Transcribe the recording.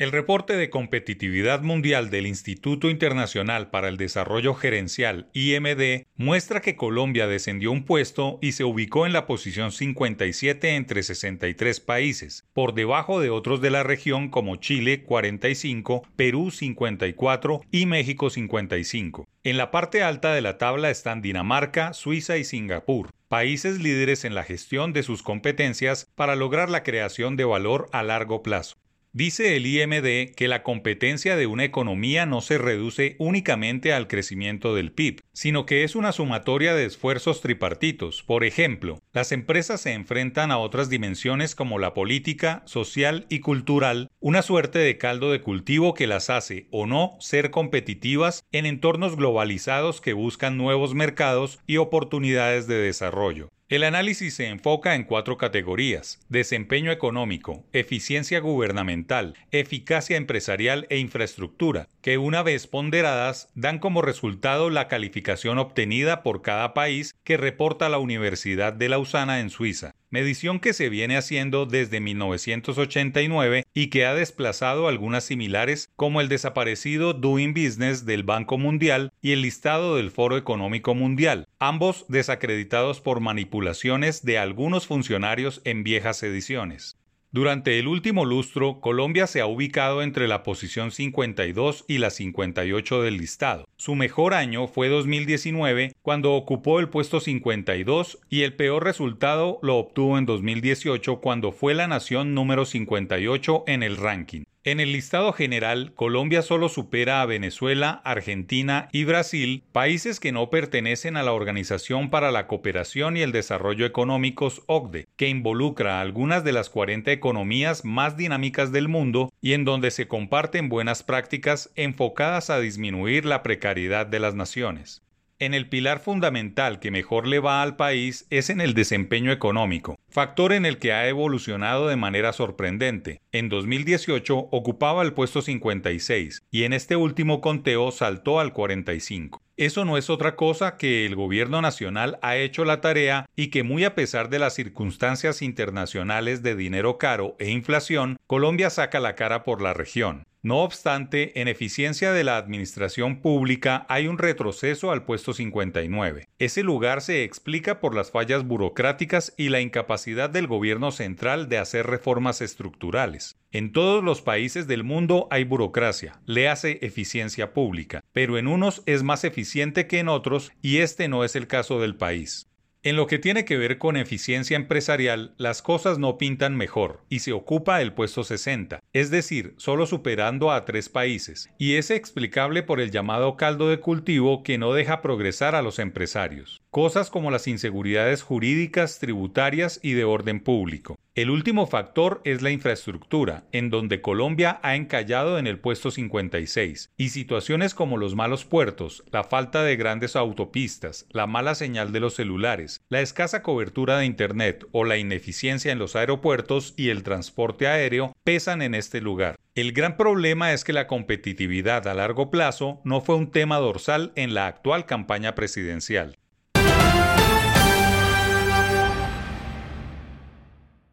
El reporte de competitividad mundial del Instituto Internacional para el Desarrollo Gerencial, IMD, muestra que Colombia descendió un puesto y se ubicó en la posición 57 entre 63 países, por debajo de otros de la región como Chile 45, Perú 54 y México 55. En la parte alta de la tabla están Dinamarca, Suiza y Singapur, países líderes en la gestión de sus competencias para lograr la creación de valor a largo plazo. Dice el IMD que la competencia de una economía no se reduce únicamente al crecimiento del PIB, sino que es una sumatoria de esfuerzos tripartitos. Por ejemplo, las empresas se enfrentan a otras dimensiones como la política, social y cultural, una suerte de caldo de cultivo que las hace o no ser competitivas en entornos globalizados que buscan nuevos mercados y oportunidades de desarrollo. El análisis se enfoca en cuatro categorías, desempeño económico, eficiencia gubernamental, eficacia empresarial e infraestructura, que una vez ponderadas dan como resultado la calificación obtenida por cada país que reporta la Universidad de Lausana en Suiza medición que se viene haciendo desde 1989 y que ha desplazado algunas similares como el desaparecido Doing Business del Banco Mundial y el listado del Foro Económico Mundial, ambos desacreditados por manipulaciones de algunos funcionarios en viejas ediciones. Durante el último lustro, Colombia se ha ubicado entre la posición 52 y la 58 del listado. Su mejor año fue 2019, cuando ocupó el puesto 52, y el peor resultado lo obtuvo en 2018, cuando fue la nación número 58 en el ranking. En el listado general, Colombia solo supera a Venezuela, Argentina y Brasil, países que no pertenecen a la Organización para la Cooperación y el Desarrollo Económicos OCDE, que involucra a algunas de las 40 economías más dinámicas del mundo y en donde se comparten buenas prácticas enfocadas a disminuir la precariedad de las naciones. En el pilar fundamental que mejor le va al país es en el desempeño económico, factor en el que ha evolucionado de manera sorprendente. En 2018 ocupaba el puesto 56 y en este último conteo saltó al 45. Eso no es otra cosa que el gobierno nacional ha hecho la tarea y que muy a pesar de las circunstancias internacionales de dinero caro e inflación, Colombia saca la cara por la región. No obstante, en eficiencia de la administración pública hay un retroceso al puesto 59. Ese lugar se explica por las fallas burocráticas y la incapacidad del gobierno central de hacer reformas estructurales. En todos los países del mundo hay burocracia, le hace eficiencia pública, pero en unos es más eficiente que en otros y este no es el caso del país. En lo que tiene que ver con eficiencia empresarial, las cosas no pintan mejor y se ocupa el puesto 60, es decir, solo superando a tres países, y es explicable por el llamado caldo de cultivo que no deja progresar a los empresarios. Cosas como las inseguridades jurídicas, tributarias y de orden público. El último factor es la infraestructura, en donde Colombia ha encallado en el puesto 56, y situaciones como los malos puertos, la falta de grandes autopistas, la mala señal de los celulares, la escasa cobertura de Internet o la ineficiencia en los aeropuertos y el transporte aéreo pesan en este lugar. El gran problema es que la competitividad a largo plazo no fue un tema dorsal en la actual campaña presidencial.